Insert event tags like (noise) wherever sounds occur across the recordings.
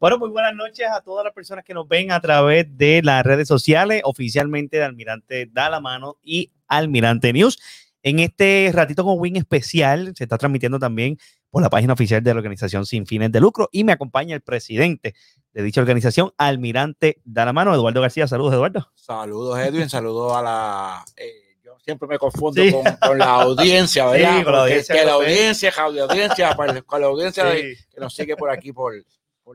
Bueno, muy buenas noches a todas las personas que nos ven a través de las redes sociales, oficialmente de Almirante Da la Mano y Almirante News. En este ratito con Win especial se está transmitiendo también por la página oficial de la organización sin fines de lucro y me acompaña el presidente de dicha organización, Almirante Da la Mano, Eduardo García. Saludos, Eduardo. Saludos, Edwin. Saludos a la... Eh, yo siempre me confundo con, la audiencia, ¿verdad? Sí, con la audiencia. Que, la audiencia, la audiencia, con la audiencia que nos sigue por aquí por,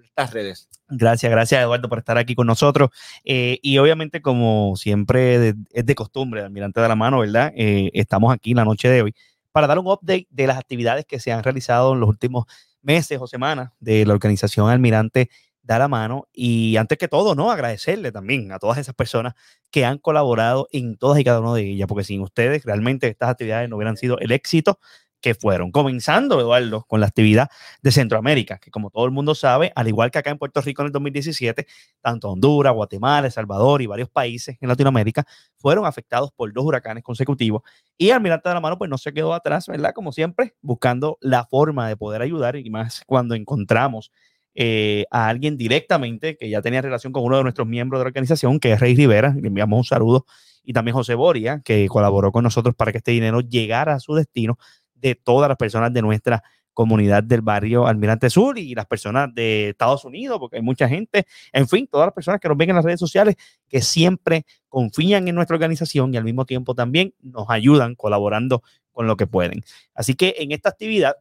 estas redes. Gracias, gracias Eduardo por estar aquí con nosotros. Eh, y obviamente, como siempre es de costumbre, Almirante de la Mano, ¿verdad? Eh, estamos aquí la noche de hoy para dar un update de las actividades que se han realizado en los últimos meses o semanas de la organización Almirante da la mano y antes que todo, ¿no? Agradecerle también a todas esas personas que han colaborado en todas y cada una de ellas, porque sin ustedes realmente estas actividades no hubieran sido el éxito que fueron. Comenzando, Eduardo, con la actividad de Centroamérica, que como todo el mundo sabe, al igual que acá en Puerto Rico en el 2017, tanto Honduras, Guatemala, El Salvador y varios países en Latinoamérica fueron afectados por dos huracanes consecutivos. Y Almirante de la Mano, pues no se quedó atrás, ¿verdad? Como siempre, buscando la forma de poder ayudar y más cuando encontramos eh, a alguien directamente que ya tenía relación con uno de nuestros miembros de la organización, que es Rey Rivera. Le enviamos un saludo. Y también José Boria, que colaboró con nosotros para que este dinero llegara a su destino de todas las personas de nuestra comunidad del barrio Almirante Sur y las personas de Estados Unidos, porque hay mucha gente, en fin, todas las personas que nos ven en las redes sociales que siempre confían en nuestra organización y al mismo tiempo también nos ayudan colaborando con lo que pueden. Así que en esta actividad,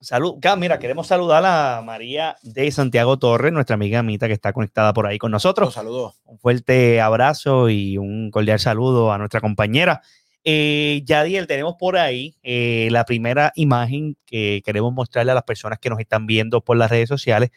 salud, mira, queremos saludar a María de Santiago Torres, nuestra amiga Amita que está conectada por ahí con nosotros. Saludos. Un fuerte abrazo y un cordial saludo a nuestra compañera. Eh, Yadiel, tenemos por ahí eh, la primera imagen que queremos mostrarle a las personas que nos están viendo por las redes sociales.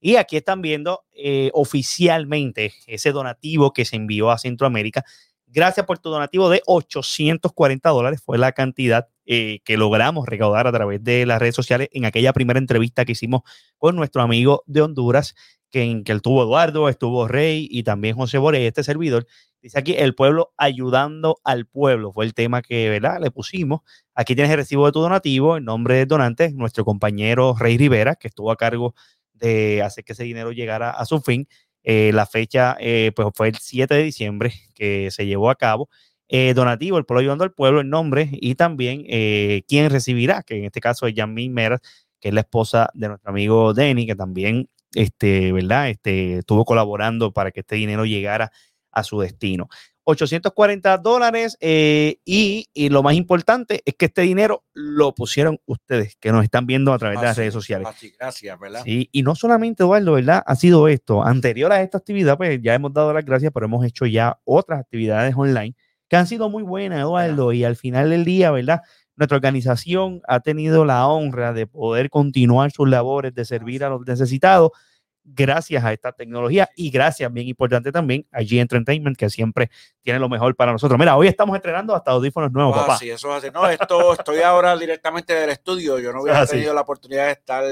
Y aquí están viendo eh, oficialmente ese donativo que se envió a Centroamérica. Gracias por tu donativo de 840 dólares. Fue la cantidad eh, que logramos recaudar a través de las redes sociales en aquella primera entrevista que hicimos con nuestro amigo de Honduras, que en que él tuvo Eduardo, estuvo Rey y también José Boré, este servidor. Dice aquí, el pueblo ayudando al pueblo. Fue el tema que ¿verdad? le pusimos. Aquí tienes el recibo de tu donativo en nombre del donante, nuestro compañero Rey Rivera, que estuvo a cargo de hacer que ese dinero llegara a su fin. Eh, la fecha eh, pues fue el 7 de diciembre que se llevó a cabo. Eh, donativo, el pueblo ayudando al pueblo, el nombre y también quién recibirá, que en este caso es Yasmin Meras, que es la esposa de nuestro amigo Denny, que también este, ¿verdad? Este, estuvo colaborando para que este dinero llegara a su destino. 840 dólares eh, y, lo más importante es que este dinero lo pusieron ustedes que nos están viendo a través de las redes sociales. gracias, ¿verdad? y no solamente, Eduardo, ¿verdad? Ha sido esto. Anterior a esta actividad, pues ya hemos dado las gracias, pero hemos hecho ya otras actividades online que han sido muy buenas, Eduardo, y al final del día, ¿verdad? Nuestra organización ha tenido la honra de poder continuar sus labores de servir a los necesitados gracias a esta tecnología y gracias, bien importante también, a G Entertainment, que siempre tiene lo mejor para nosotros. Mira, hoy estamos estrenando hasta audífonos nuevos, ah, papá. Sí, eso hace. No, esto estoy ahora directamente del estudio. Yo no hubiera ah, tenido la oportunidad de estar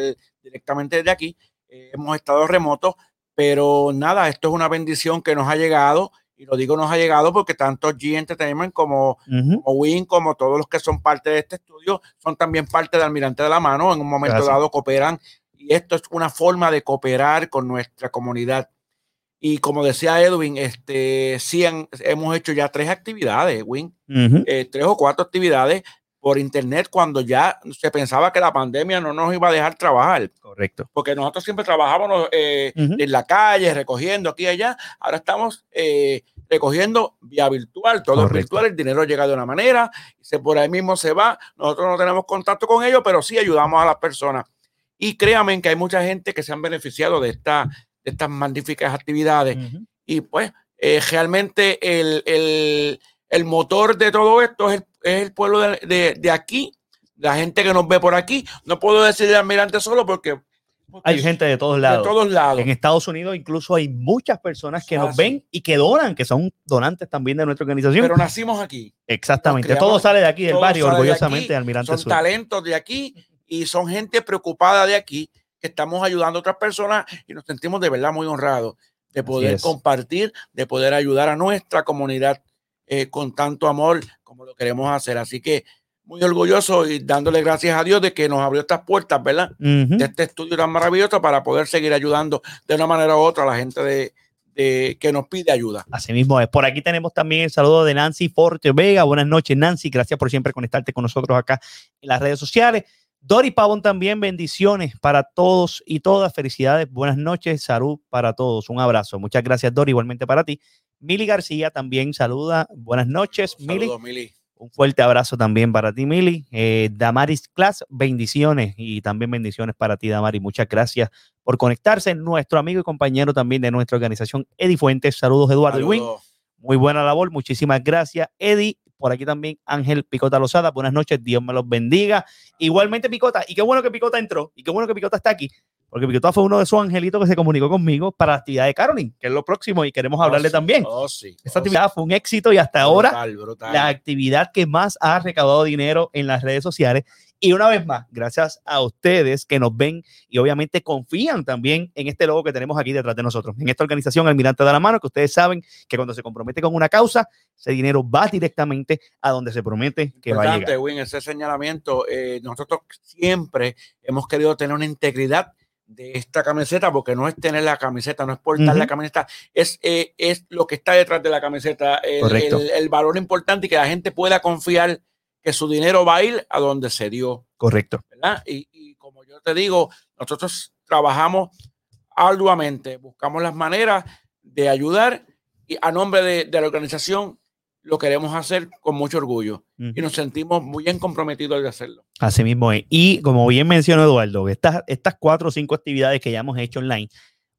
directamente desde aquí. Eh, hemos estado remotos, pero nada, esto es una bendición que nos ha llegado. Y lo digo nos ha llegado porque tanto G Entertainment como, como Win, como todos los que son parte de este estudio, son también parte de Almirante de la Mano. En un momento dado cooperan y esto es una forma de cooperar con nuestra comunidad. Y como decía Edwin, este, sí hemos hecho ya tres actividades, Win, eh, tres o cuatro actividades por internet cuando ya se pensaba que la pandemia no nos iba a dejar trabajar. Correcto. Porque nosotros siempre trabajábamos eh, en la calle, recogiendo aquí y allá. Ahora estamos eh, recogiendo vía virtual, todo es virtual, el dinero llega de una manera, se, por ahí mismo se va. Nosotros no tenemos contacto con ellos, pero sí ayudamos a las personas. Y créanme que hay mucha gente que se han beneficiado de, esta, de estas magníficas actividades. Y pues eh, realmente el, motor de todo esto es el, pueblo de, aquí, la gente que nos ve por aquí. No puedo decir de almirante solo porque hay gente de todos lados. De todos lados. En Estados Unidos incluso hay muchas personas que nos ven y que donan, que son donantes también de nuestra organización. Pero nacimos aquí. Exactamente. todo sale de aquí, del barrio, orgullosamente, de Almirante Son talentos de aquí y son gente preocupada de aquí, que estamos ayudando a otras personas y nos sentimos de verdad muy honrados de poder compartir, de poder ayudar a nuestra comunidad eh, con tanto amor como lo queremos hacer. Así que muy orgulloso y dándole gracias a Dios de que nos abrió estas puertas, ¿verdad? De este estudio tan maravilloso para poder seguir ayudando de una manera u otra a la gente de, que nos pide ayuda. Así mismo es. Por aquí tenemos también el saludo de Nancy Forte Vega. Buenas noches, Nancy. Gracias por siempre conectarte con nosotros acá en las redes sociales. Dori Pavón también, bendiciones para todos y todas. Felicidades, buenas noches, salud para todos. Un abrazo. Muchas gracias, Dori, igualmente para ti. Mili García también saluda. Buenas noches, Saludos, Mili. Un fuerte abrazo también para ti, Mili. Eh, Damaris Class, bendiciones y también bendiciones para ti, Damaris. Muchas gracias por conectarse. Nuestro amigo y compañero también de nuestra organización, Eddie Fuentes. Saludos, Eduardo. Muy buena labor, muchísimas gracias, Eddie. Por aquí también Ángel Picota Lozada. Buenas noches, Dios me los bendiga. Igualmente Picota, y qué bueno que Picota entró, y qué bueno que Picota está aquí, porque Picota fue uno de esos angelitos que se comunicó conmigo para la actividad de Caroline, que es lo próximo y queremos oh, hablarle también. Oh, sí, Esta oh, actividad fue un éxito y hasta ahora la actividad que más ha recaudado dinero en las redes sociales. Y una vez más, gracias a ustedes que nos ven y obviamente confían también en este logo que tenemos aquí detrás de nosotros, en esta organización Almirante de la Mano, que ustedes saben que cuando se compromete con una causa, ese dinero va directamente a donde se promete que va a llegar. Win, ese señalamiento, eh, nosotros siempre hemos querido tener una integridad de esta camiseta, porque no es tener la camiseta, no es portar la camiseta, es, eh, es lo que está detrás de la camiseta, el, valor importante y que la gente pueda confiar que su dinero va a ir a donde se dio. Correcto. Y, como yo te digo, nosotros trabajamos arduamente, buscamos las maneras de ayudar y a nombre de, de la organización lo queremos hacer con mucho orgullo y nos sentimos muy bien comprometidos de hacerlo. Así mismo es. Y como bien mencionó Eduardo, estas, estas cuatro o cinco actividades que ya hemos hecho online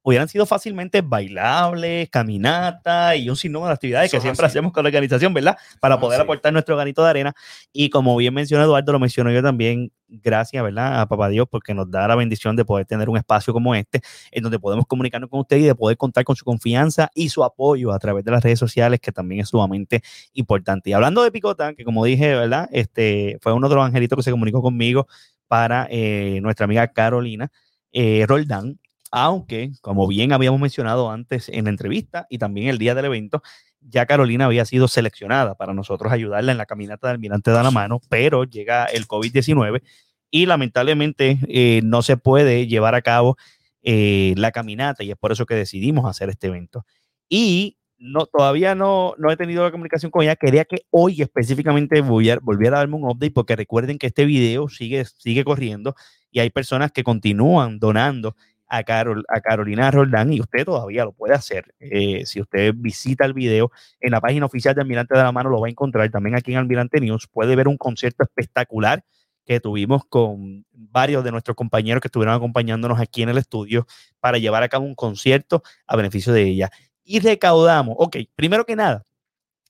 hubieran sido fácilmente bailables, caminata y un sinnúmero de actividades que siempre hacemos con la organización, ¿verdad? Para poder aportar nuestro granito de arena. Y como bien mencionó Eduardo, lo menciono yo también, gracias, ¿verdad? A Papá Dios, porque nos da la bendición de poder tener un espacio como este, en donde podemos comunicarnos con usted y de poder contar con su confianza y su apoyo a través de las redes sociales, que también es sumamente importante. Y hablando de Picota, que como dije, ¿verdad? Este fue uno de los angelitos que se comunicó conmigo para eh, nuestra amiga Carolina eh, Roldán aunque, como bien habíamos mencionado antes en la entrevista y también el día del evento, ya Carolina había sido seleccionada para nosotros ayudarla en la caminata de Almirante de la Mano, pero llega el COVID-19 y lamentablemente eh, no se puede llevar a cabo eh, la caminata y es por eso que decidimos hacer este evento. Y no, todavía no, no he tenido la comunicación con ella. Quería que hoy específicamente volviera, volviera a darme un update porque recuerden que este video sigue, sigue corriendo y hay personas que continúan donando a, Carol, a Carolina Roldán y usted todavía lo puede hacer. Eh, si usted visita el video en la página oficial de Almirante de la Mano, lo va a encontrar. También aquí en Almirante News puede ver un concierto espectacular que tuvimos con varios de nuestros compañeros que estuvieron acompañándonos aquí en el estudio para llevar a cabo un concierto a beneficio de ella. Y recaudamos, ok, primero que nada,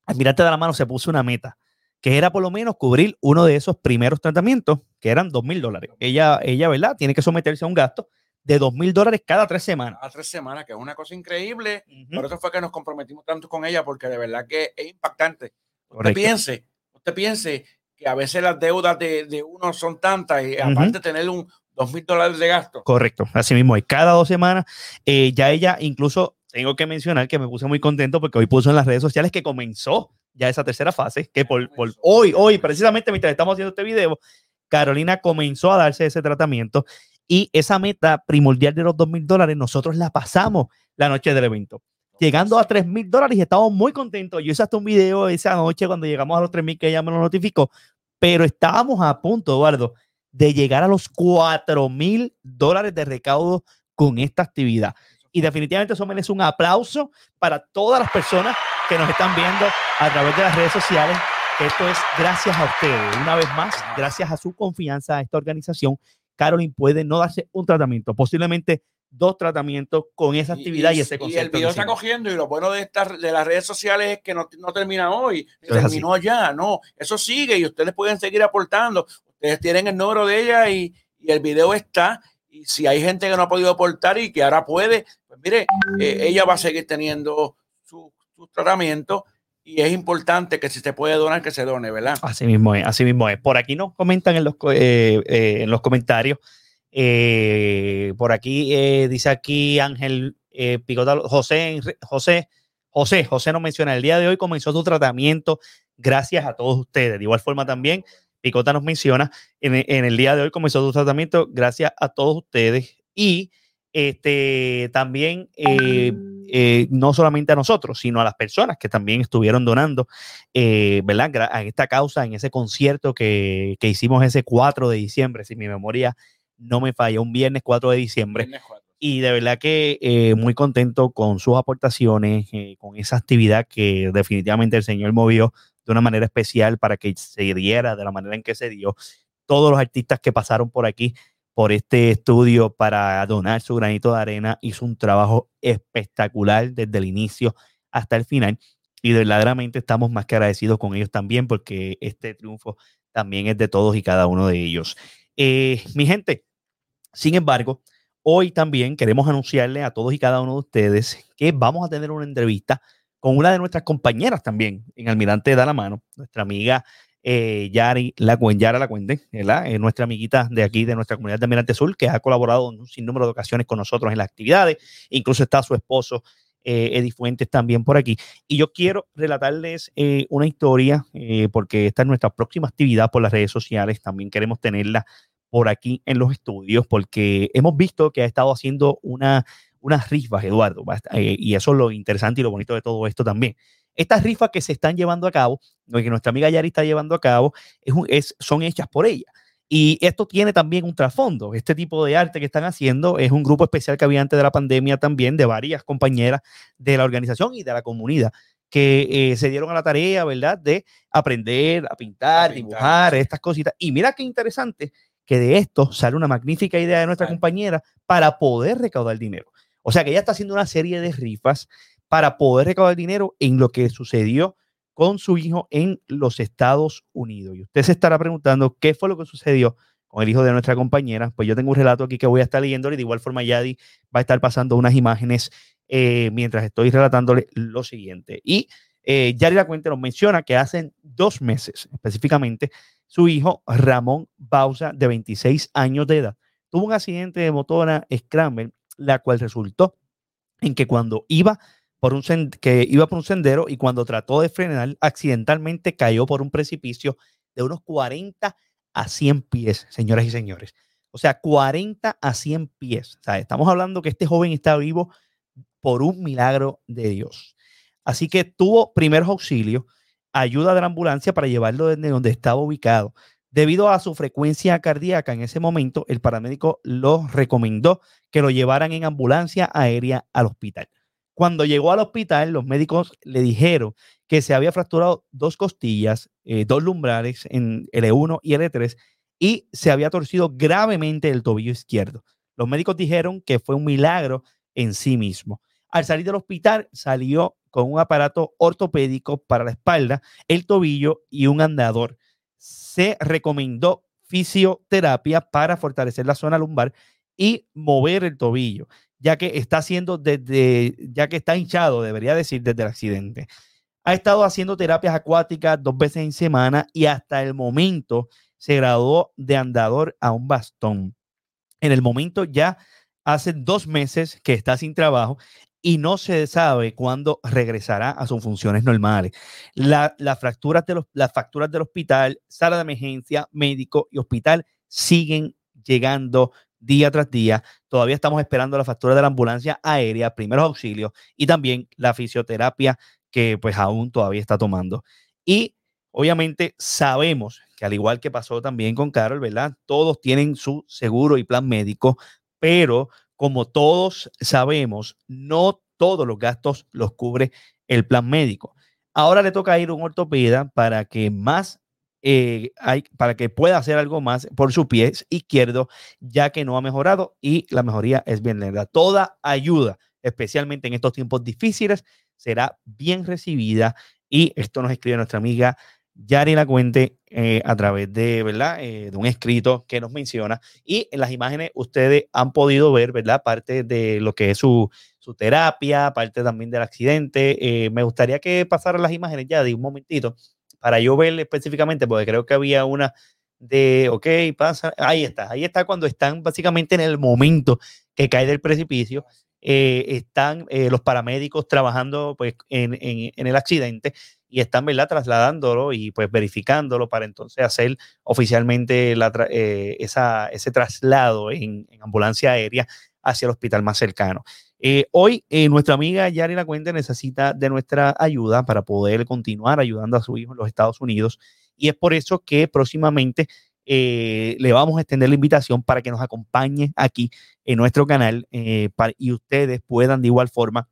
Almirante de la Mano se puso una meta, que era por lo menos cubrir uno de esos primeros tratamientos, que eran dos mil dólares. Ella, ella, ¿verdad? Tiene que someterse a un gasto de dos mil dólares cada tres semanas. Cada tres semanas, que es una cosa increíble. Por eso fue que nos comprometimos tanto con ella, porque de verdad que es impactante. Usted piense, usted piense que a veces las deudas de, uno son tantas y aparte tener un dos mil dólares de gasto. Correcto, así mismo. Y cada dos semanas, eh, ya ella incluso, tengo que mencionar que me puse muy contento porque hoy puso en las redes sociales que comenzó ya esa tercera fase, que por, por hoy, hoy, precisamente mientras estamos haciendo este video, Carolina comenzó a darse ese tratamiento y esa meta primordial de los dos mil dólares, nosotros la pasamos la noche del evento. Llegando a tres mil dólares y estamos muy contentos. Yo hice hasta un video esa noche cuando llegamos a los tres mil que ella me lo notificó, pero estábamos a punto, Eduardo, de llegar a los cuatro mil dólares de recaudo con esta actividad. Y definitivamente eso merece un aplauso para todas las personas que nos están viendo a través de las redes sociales. Esto es gracias a ustedes, una vez más, gracias a su confianza a esta organización Carolyn puede no darse un tratamiento, posiblemente dos tratamientos con esa actividad y, ese concepto. Y el video está cogiendo y lo bueno de estas de las redes sociales es que no, no termina hoy, terminó ya, no, eso sigue y ustedes pueden seguir aportando. Ustedes tienen el número de ella y, y el video está. Y si hay gente que no ha podido aportar y que ahora puede, pues mire, eh, ella va a seguir teniendo su, su tratamiento y es importante que si se puede donar, que se done, ¿verdad? Así mismo es, así mismo es. Por aquí nos comentan en los, eh, eh, en los comentarios. Eh, por aquí dice aquí Ángel Picota, José, José, José, José nos menciona, el día de hoy comenzó su tratamiento gracias a todos ustedes. De igual forma también Picota nos menciona, en, en el día de hoy comenzó su tratamiento gracias a todos ustedes y este, también eh, eh, no solamente a nosotros, sino a las personas que también estuvieron donando, eh, ¿verdad? En esta causa, en ese concierto que, que, hicimos ese 4 de diciembre, si mi memoria no me falla, un viernes 4 de diciembre. Y de verdad que muy contento con sus aportaciones, con esa actividad que definitivamente el Señor movió de una manera especial para que se diera de la manera en que se dio. Todos los artistas que pasaron por aquí por este estudio para donar su granito de arena. Hizo un trabajo espectacular desde el inicio hasta el final y verdaderamente estamos más que agradecidos con ellos también porque este triunfo también es de todos y cada uno de ellos. Eh, mi gente, sin embargo, hoy también queremos anunciarle a todos y cada uno de ustedes que vamos a tener una entrevista con una de nuestras compañeras también en Almirante da la mano, nuestra amiga eh, Yari La Yara La Cuente, ¿verdad? Eh, nuestra amiguita de aquí, de nuestra comunidad de Almirante Sur, que ha colaborado en un sinnúmero de ocasiones con nosotros en las actividades. Incluso está su esposo, eh, Fuentes, también por aquí. Y yo quiero relatarles eh, una historia, porque esta es nuestra próxima actividad por las redes sociales. También queremos tenerla por aquí en los estudios, porque hemos visto que ha estado haciendo una, unas rifas, Eduardo, y eso es lo interesante y lo bonito de todo esto también estas rifas que se están llevando a cabo, que nuestra amiga Yari está llevando a cabo, es, son hechas por ella. Y esto tiene también un trasfondo. Este tipo de arte que están haciendo es un grupo especial que había antes de la pandemia también, de varias compañeras de la organización y de la comunidad, que eh, se dieron a la tarea, ¿verdad?, de aprender a pintar, dibujar, estas cositas. Y mira qué interesante que de esto sale una magnífica idea de nuestra compañera para poder recaudar dinero. O sea que ella está haciendo una serie de rifas para poder recaudar dinero en lo que sucedió con su hijo en los Estados Unidos. Y usted se estará preguntando qué fue lo que sucedió con el hijo de nuestra compañera. Pues yo tengo un relato aquí que voy a estar leyéndole. De igual forma, Yadi va a estar pasando unas imágenes eh, mientras estoy relatándole lo siguiente. Y eh, La Cuenta nos menciona que hace dos meses, específicamente, su hijo Ramón Bausa, de 26 años de edad, tuvo un accidente de motora Scramble, la cual resultó en que cuando iba por un que iba por un sendero y cuando trató de frenar, accidentalmente cayó por un precipicio de unos 40 a 100 pies, señoras y señores. O sea, 40 a 100 pies. Estamos hablando que este joven está vivo por un milagro de Dios. Así que tuvo primeros auxilios, ayuda de la ambulancia para llevarlo desde donde estaba ubicado. Debido a su frecuencia cardíaca en ese momento, el paramédico lo recomendó que lo llevaran en ambulancia aérea al hospital. Cuando llegó al hospital, los médicos le dijeron que se había fracturado dos costillas, eh, dos lumbrares en L1 y L3 y se había torcido gravemente el tobillo izquierdo. Los médicos dijeron que fue un milagro en sí mismo. Al salir del hospital, salió con un aparato ortopédico para la espalda, el tobillo y un andador. Se recomendó fisioterapia para fortalecer la zona lumbar y mover el tobillo ya que está haciendo desde, ya que está hinchado, debería decir, desde el accidente. Ha estado haciendo terapias acuáticas dos veces en semana y hasta el momento se graduó de andador a un bastón. En el momento ya hace dos meses que está sin trabajo y no se sabe cuándo regresará a sus funciones normales. La, las, de los, las facturas del hospital, sala de emergencia, médico y hospital siguen llegando día tras día. Todavía estamos esperando la factura de la ambulancia aérea, primeros auxilios y también la fisioterapia que pues aún todavía está tomando. Y obviamente sabemos que al igual que pasó también con Carol, ¿verdad? Todos tienen su seguro y plan médico, pero como todos sabemos, no todos los gastos los cubre el plan médico. Ahora le toca ir a un ortopeda para que más eh, para que pueda hacer algo más por su pie izquierdo, ya que no ha mejorado y la mejoría es bien lenta. Toda ayuda, especialmente en estos tiempos difíciles, será bien recibida y esto nos escribe nuestra amiga Yari La Cuente eh, a través de, ¿verdad? Eh, de un escrito que nos menciona. Y en las imágenes ustedes han podido ver, ¿verdad? Parte de lo que es su, su terapia, parte también del accidente. me gustaría que pasaran las imágenes ya de un momentito para yo ver específicamente, porque creo que había una de, ok, pasa, ahí está, ahí está cuando están básicamente en el momento que cae del precipicio, eh, están eh, los paramédicos trabajando pues, en, en, el accidente y están, ¿verdad?, trasladándolo y pues verificándolo para entonces hacer oficialmente eh, esa, ese traslado en, ambulancia aérea hacia el hospital más cercano. Eh, hoy eh, nuestra amiga Yari La Cuente necesita de nuestra ayuda para poder continuar ayudando a su hijo en los Estados Unidos y es por eso que próximamente le vamos a extender la invitación para que nos acompañe aquí en nuestro canal y ustedes puedan de igual forma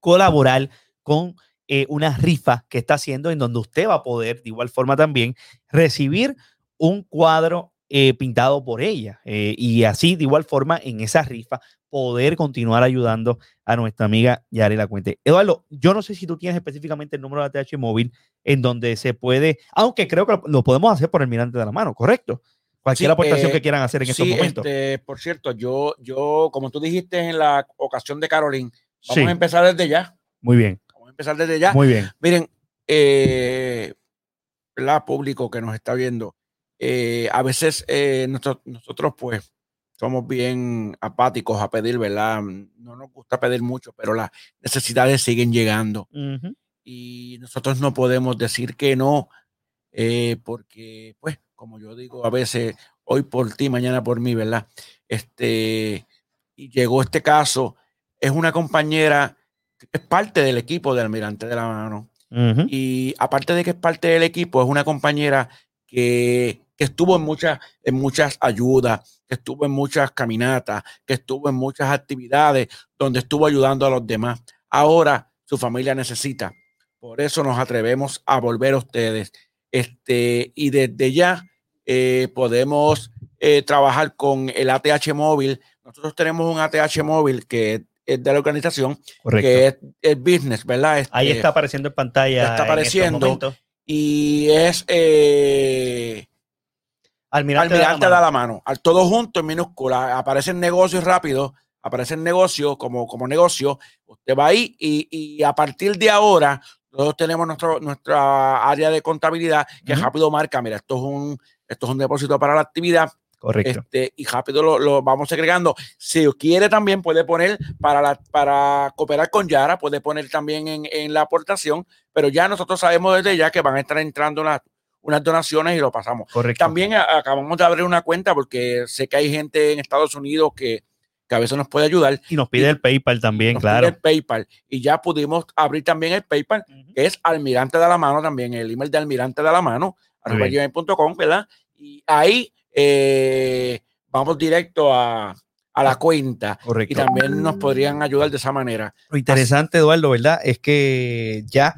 colaborar con eh, una rifa que está haciendo en donde usted va a poder de igual forma también recibir un cuadro eh, pintado por ella eh, y así de igual forma en esa rifa poder continuar ayudando a nuestra amiga Yari La Cuente. Eduardo, yo no sé si tú tienes específicamente el número de ATH móvil en donde se puede, aunque creo que lo podemos hacer por el mirante de la mano, ¿correcto? Cualquier aportación que quieran hacer en estos momentos. Este, por cierto, yo, yo, como tú dijiste en la ocasión de Carolyn, vamos a empezar desde ya. Muy bien empezar desde ya. Muy bien. Miren, eh, la público que nos está viendo, eh, a veces eh, nosotros, pues somos bien apáticos a pedir, ¿verdad? No nos gusta pedir mucho, pero las necesidades siguen llegando. Y nosotros no podemos decir que no, porque, pues, como yo digo, a veces, hoy por ti, mañana por mí, ¿verdad? Este, y llegó este caso, es una compañera es parte del equipo de Almirante de la Mano. Y aparte de que es parte del equipo, es una compañera que, estuvo en muchas, en muchas ayudas, que estuvo en muchas caminatas, que estuvo en muchas actividades donde estuvo ayudando a los demás. Ahora su familia necesita. Por eso nos atrevemos a volver a ustedes. Este, y desde ya eh, podemos eh, trabajar con el ATH móvil. Nosotros tenemos un ATH móvil que de la organización, que es el business, ¿verdad? Ahí este, está apareciendo en pantalla. Está apareciendo. y es eh, Almirante, Almirante da la mano. Al todo junto en minúscula. Aparecen negocios rápido, aparecen negocios como, como negocio. Usted va ahí y, a partir de ahora, nosotros tenemos nuestro, nuestra área de contabilidad que rápido marca, mira, esto es un, esto es un depósito para la actividad Correcto. Este, y rápido lo, lo, vamos agregando. Si quiere también puede poner para, la, para cooperar con Yara, puede poner también en, en, la aportación, pero ya nosotros sabemos desde ya que van a estar entrando unas, unas donaciones y lo pasamos. Correcto. También acabamos de abrir una cuenta porque sé que hay gente en Estados Unidos que, que a veces nos puede ayudar. Y nos pide el PayPal también, nos claro. Pide el PayPal. Y ya pudimos abrir también el PayPal, que es Almirante de la Mano también, el email de Almirante de la Mano, arroba ¿verdad? Y ahí eh, vamos directo a, la cuenta. Correcto. Y también nos podrían ayudar de esa manera. Lo interesante, Eduardo, ¿verdad? Es que ya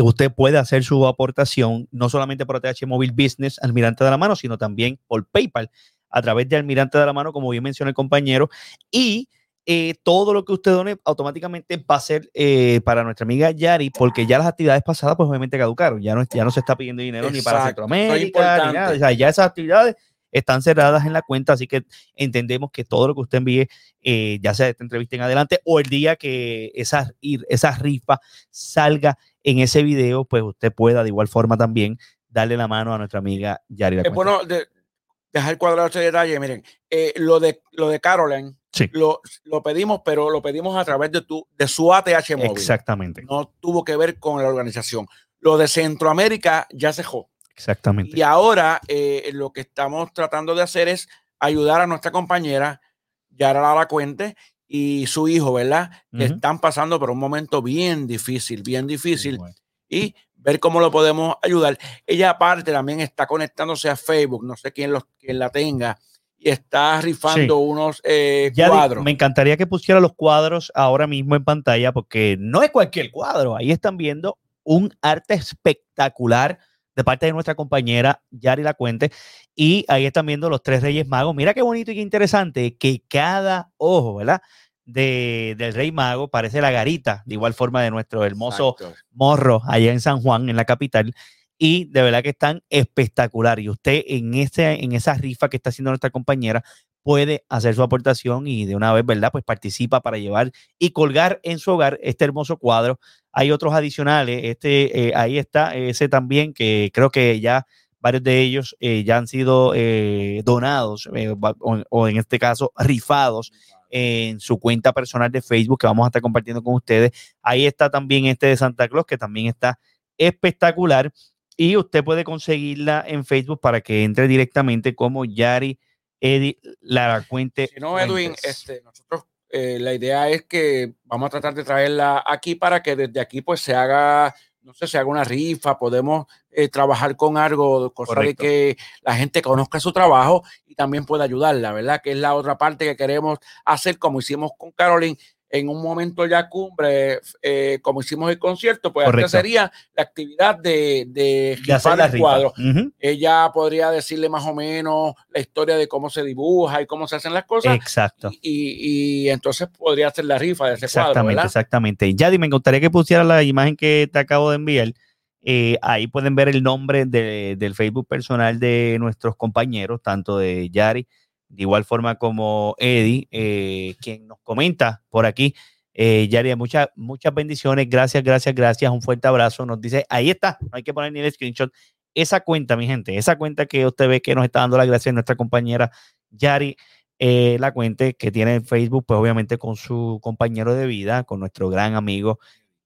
usted puede hacer su aportación no solamente por ATH Móvil Business, Almirante de la Mano, sino también por PayPal a través de Almirante de la Mano, como bien mencionó el compañero. Y eh, todo lo que usted done automáticamente va a ser para nuestra amiga Yari, porque ya las actividades pasadas, pues obviamente caducaron. Ya no, ya no se está pidiendo dinero ni para Centroamérica, ni nada. O sea, ya esas actividades están cerradas en la cuenta, así que entendemos que todo lo que usted envíe, eh, ya sea esta entrevista en adelante o el día que esa, esa rifa salga en ese video, pues usted pueda de igual forma también darle la mano a nuestra amiga Yari. Es bueno dejar cuadrado ese detalle, miren, eh, lo de lo de Caroline, lo, lo, pedimos, pero lo pedimos a través de, tu, de su ATH móvil. Exactamente. No tuvo que ver con la organización. Lo de Centroamérica ya se dejó. Exactamente. Y ahora eh, lo que estamos tratando de hacer es ayudar a nuestra compañera, Yara La Cuente, y su hijo, ¿verdad? Que están pasando por un momento bien difícil, bien difícil. Y ver cómo lo podemos ayudar. Ella aparte también está conectándose a Facebook, no sé quién, los, quién la tenga, y está rifando unos eh, cuadros. me encantaría que pusiera los cuadros ahora mismo en pantalla, porque no es cualquier cuadro. Ahí están viendo un arte espectacular de parte de nuestra compañera Yari La Cuente. Y ahí están viendo los tres Reyes Magos. Mira qué bonito y qué interesante que cada ojo, ¿verdad? De, del Rey Mago parece la garita, de igual forma de nuestro hermoso morro allá en San Juan, en la capital. Y de verdad que están espectacular. Y usted en, ese, en esa rifa que está haciendo nuestra compañera puede hacer su aportación y de una vez, ¿verdad? Pues participa para llevar y colgar en su hogar este hermoso cuadro. Hay otros adicionales, este, eh, ahí está ese también, que creo que ya varios de ellos eh, ya han sido eh, donados o, en este caso rifados en su cuenta personal de Facebook que vamos a estar compartiendo con ustedes. Ahí está también este de Santa Claus que también está espectacular y usted puede conseguirla en Facebook para que entre directamente como Yari Eddie Lara Cuente. Si no, Edwin, este, nosotros eh, la idea es que vamos a tratar de traerla aquí para que desde aquí pues se haga no sé, se haga una rifa, podemos eh, trabajar con algo, cosa de que la gente conozca su trabajo y también pueda ayudarla, ¿verdad? Que es la otra parte que queremos hacer, como hicimos con Caroline, en un momento ya cumbre, eh, como hicimos el concierto, pues esta sería la actividad de, de, el cuadro. Ella podría decirle más o menos la historia de cómo se dibuja y cómo se hacen las cosas. Exacto. Y, entonces podría hacer la rifa de ese exactamente, cuadro. ¿verdad? Exactamente. Yadi, me gustaría que pusiera la imagen que te acabo de enviar. Eh, ahí pueden ver el nombre del Facebook personal de nuestros compañeros, tanto de Yari de igual forma como Eddie, eh, quien nos comenta por aquí. Eh, Yari, muchas, muchas bendiciones. Gracias, gracias, gracias. Un fuerte abrazo. Nos dice, ahí está, no hay que poner ni el screenshot. Esa cuenta, mi gente, esa cuenta que usted ve que nos está dando la gracia nuestra compañera Yari, eh, la cuenta que tiene en Facebook, pues obviamente con su compañero de vida, con nuestro gran amigo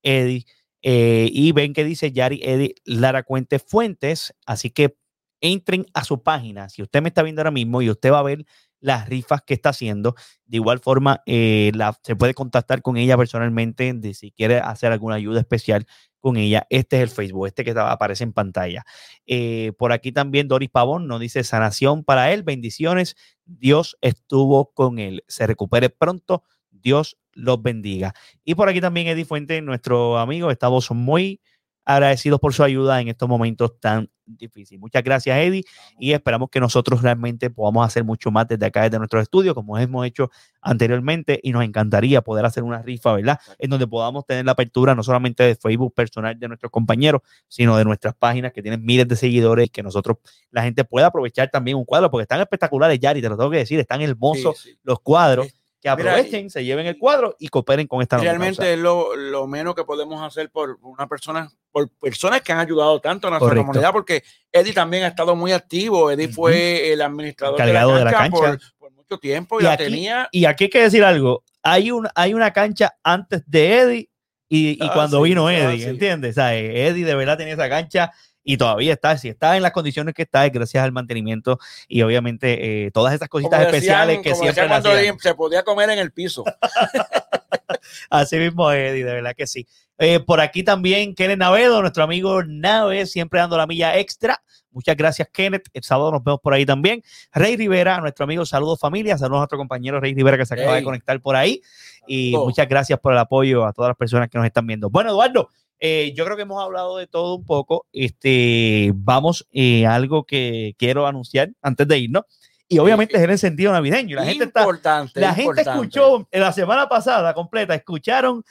Eddie. y ven que dice Yari Eddie Lara Cuente Fuentes. Así que entren a su página. Si usted me está viendo ahora mismo y usted va a ver las rifas que está haciendo, de igual forma eh, se puede contactar con ella personalmente de si quiere hacer alguna ayuda especial con ella. Este es el Facebook, este que aparece en pantalla. Eh, por aquí también Doris Pavón nos dice sanación para él, bendiciones. Dios estuvo con él. Se recupere pronto. Dios los bendiga. Y por aquí también Eddie Fuente, nuestro amigo, estamos muy agradecidos por su ayuda en estos momentos tan difíciles. Muchas gracias, Eddie, y esperamos que nosotros realmente podamos hacer mucho más desde acá, desde nuestro estudio, como hemos hecho anteriormente, y nos encantaría poder hacer una rifa, ¿verdad? En donde podamos tener la apertura no solamente de Facebook personal de nuestros compañeros, sino de nuestras páginas que tienen miles de seguidores, y que nosotros, la gente pueda aprovechar también un cuadro, porque están espectaculares, Yari, te lo tengo que decir, están hermosos los cuadros que aprovechen, se lleven el cuadro y cooperen con esta Realmente es lo, lo, menos que podemos hacer por una persona, por personas que han ayudado tanto a nuestra comunidad, porque Eddie también ha estado muy activo. Eddie fue el administrador de la cancha, Por, mucho tiempo y, la tenía. Y aquí hay que decir algo: hay, un, hay una cancha antes de Eddie y, y ah, cuando vino Eddie, ¿entiendes? O sea, Eddie de verdad tenía esa cancha y todavía está, si está en las condiciones que está, es gracias al mantenimiento y obviamente eh, todas esas cositas especiales que siempre cuando se podía comer en el piso. (laughs) Así mismo, Eddie, de verdad que sí. Eh, por aquí también Kenneth Navedo, nuestro amigo Nave, siempre dando la milla extra. Muchas gracias, Kenneth. El sábado nos vemos por ahí también. Rey Rivera, nuestro amigo, saludos familia, saludos a nuestro compañero Rey Rivera que se acaba de conectar por ahí. Y muchas gracias por el apoyo a todas las personas que nos están viendo. Bueno, Eduardo, eh, yo creo que hemos hablado de todo un poco. Este, vamos eh, algo que quiero anunciar antes de irnos. Y obviamente es en el sentido navideño. La gente está. La gente escuchó la semana pasada completa, escucharon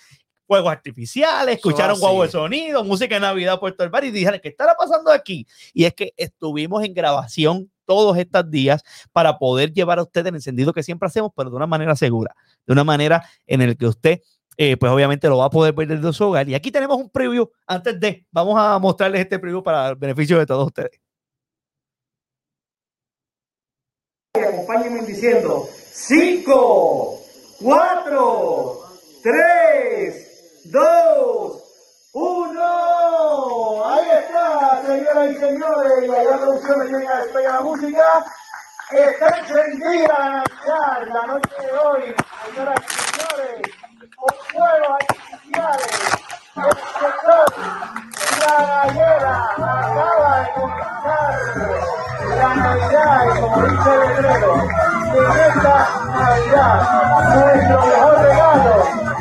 fuegos artificiales, escucharon guau de sonido, música de Navidad Puerto del Bar y dijeron, ¿qué estará pasando aquí? Y es que estuvimos en grabación todos estos días para poder llevar a usted el encendido que siempre hacemos, pero de una manera segura, de una manera en la que usted eh, pues obviamente lo va a poder ver desde su hogar. Y aquí tenemos un preview antes de, vamos a mostrarles este preview para el beneficio de todos ustedes. Acompáñenme diciendo 5, 4, 3, 2, 1. Ahí está, señoras y señores. Y la producción me llega a la música. Está encendida la Navidad, la noche de hoy, señoras y señores con fuegos artificiales. El sector La Gallera acaba de comenzar la Navidad, como dice el letrero, en esta Navidad, nuestro mejor regalo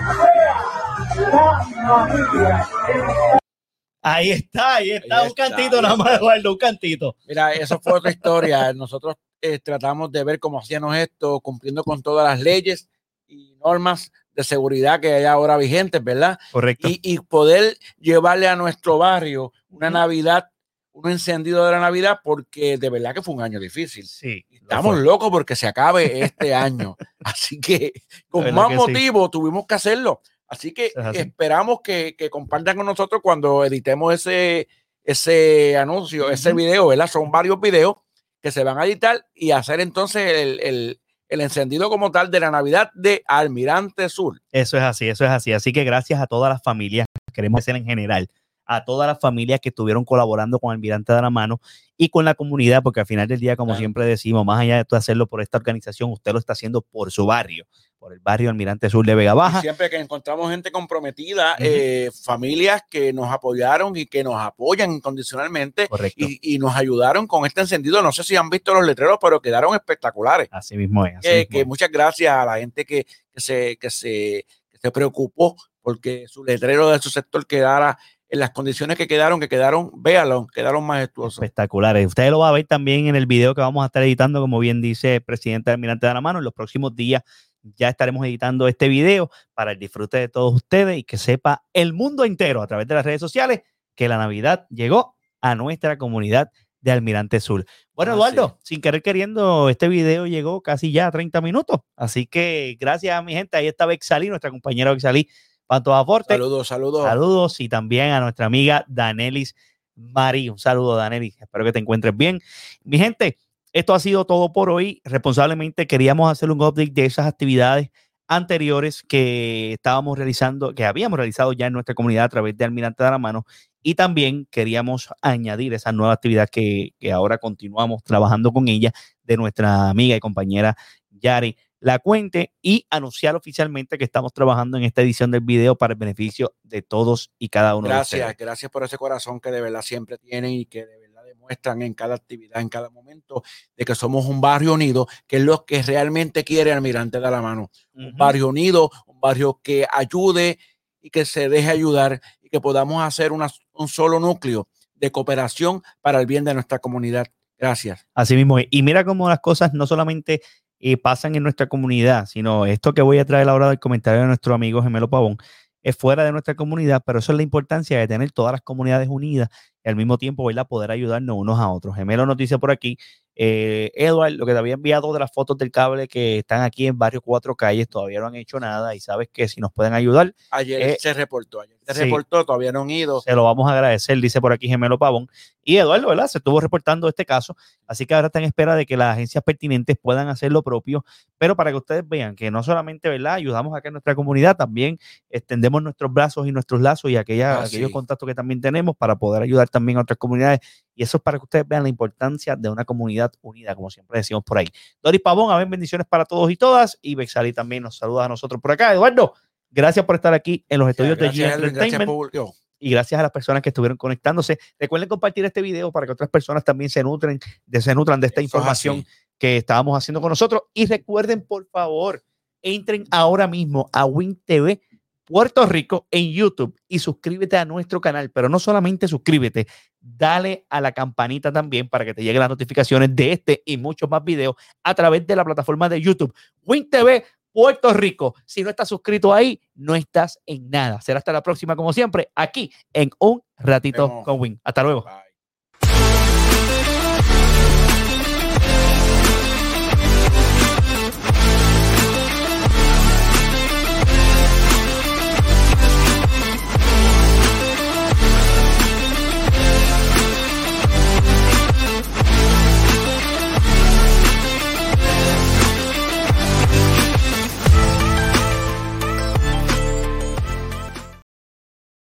Ahí está, ahí está, un cantito nada más, Eduardo, un cantito. Mira, eso fue otra historia. Nosotros eh, tratamos de ver cómo hacíamos esto, cumpliendo con todas las leyes y normas de seguridad que hay ahora vigentes, ¿verdad? Correcto. Y, poder llevarle a nuestro barrio una Navidad, un encendido de la Navidad, porque de verdad que fue un año difícil. Sí. Estamos locos porque se acabe este año. (laughs) Así que con más motivo tuvimos que hacerlo. Así que esperamos que, compartan con nosotros cuando editemos ese, ese anuncio, ese video, ¿verdad? Son varios videos que se van a editar y hacer entonces el, el encendido como tal de la Navidad de Almirante Sur. Eso es así, eso es así. Así que gracias a todas las familias, queremos hacer en general, a todas las familias que estuvieron colaborando con Almirante de la Mano y con la comunidad, porque al final del día, como siempre decimos, más allá de hacerlo por esta organización, usted lo está haciendo por su barrio por el barrio Almirante Sur de Vega Baja. siempre que encontramos gente comprometida, eh, familias que nos apoyaron y que nos apoyan incondicionalmente y, nos ayudaron con este encendido. No sé si han visto los letreros, pero quedaron espectaculares. Así mismo es. que muchas gracias a la gente que, se, que, se, que se preocupó porque su letrero de su sector quedara en las condiciones que quedaron, que quedaron, véalo, quedaron majestuosos. Espectaculares. Usted lo va a ver también en el video que vamos a estar editando, como bien dice el presidente Almirante de la Mano, en los próximos días ya estaremos editando este video para el disfrute de todos ustedes y que sepa el mundo entero a través de las redes sociales que la Navidad llegó a nuestra comunidad de Almirante Sur. Bueno, Eduardo, sin querer queriendo, este video llegó casi ya a 30 minutos. Así que gracias a mi gente. Ahí está Bexalí, nuestra compañera Bexalí, Pantos Aporte. Saludos, saludos. Saludos y también a nuestra amiga Danelis Mari. Un saludo, Danelis. Espero que te encuentres bien. Mi gente, esto ha sido todo por hoy. Responsablemente queríamos hacer un update de esas actividades anteriores que estábamos realizando, que habíamos realizado ya en nuestra comunidad a través de Almirante de la Mano. Y también queríamos añadir esa nueva actividad que, que ahora continuamos trabajando con ella de nuestra amiga y compañera Yari La Cuente y anunciar oficialmente que estamos trabajando en esta edición del video para el beneficio de todos y cada uno gracias, de ustedes. Gracias, gracias por ese corazón que de verdad siempre tienen y que de muestran en cada actividad, en cada momento, de que somos un barrio unido, que es lo que realmente quiere Almirante de la Mano. Un barrio unido, un barrio que ayude y que se deje ayudar y que podamos hacer una, un solo núcleo de cooperación para el bien de nuestra comunidad. Gracias. Así mismo. Y mira cómo las cosas no solamente eh, pasan en nuestra comunidad, sino esto que voy a traer ahora del comentario de nuestro amigo Gemelo Pavón, es fuera de nuestra comunidad, pero eso es la importancia de tener todas las comunidades unidas y al mismo tiempo ¿verdad? poder ayudarnos unos a otros. Gemelo nos dice por aquí, eh, Edward, lo que te había enviado de las fotos del cable que están aquí en Barrio Cuatro Calles, todavía no han hecho nada y sabes que si nos pueden ayudar. Ayer eh, se reportó, ayer se reportó, todavía no han ido. Se lo vamos a agradecer, dice por aquí Gemelo Pavón. Y Eduardo, ¿verdad? Se estuvo reportando este caso, así que ahora está en espera de que las agencias pertinentes puedan hacer lo propio, pero para que ustedes vean que no solamente, ¿verdad? Ayudamos acá en nuestra comunidad, también extendemos nuestros brazos y nuestros lazos y aquella, ah, aquellos contactos que también tenemos para poder ayudar también a otras comunidades. Y eso es para que ustedes vean la importancia de una comunidad unida, como siempre decimos por ahí. Doris Pavón, a ver, bendiciones para todos y todas. Y Bexali también nos saluda a nosotros por acá. Eduardo, gracias por estar aquí en los estudios de G Entertainment. y gracias a las personas que estuvieron conectándose. Recuerden compartir este video para que otras personas también se nutren, de, se nutran de esta información que estábamos haciendo con nosotros. Y recuerden, por favor, entren ahora mismo a Win TV Puerto Rico en YouTube y suscríbete a nuestro canal, pero no solamente suscríbete, dale a la campanita también para que te lleguen las notificaciones de este y muchos más videos a través de la plataforma de YouTube Win TV Puerto Rico. Si no estás suscrito ahí, no estás en nada. Será hasta la próxima, como siempre, aquí en Un Ratito con Win. Hasta luego.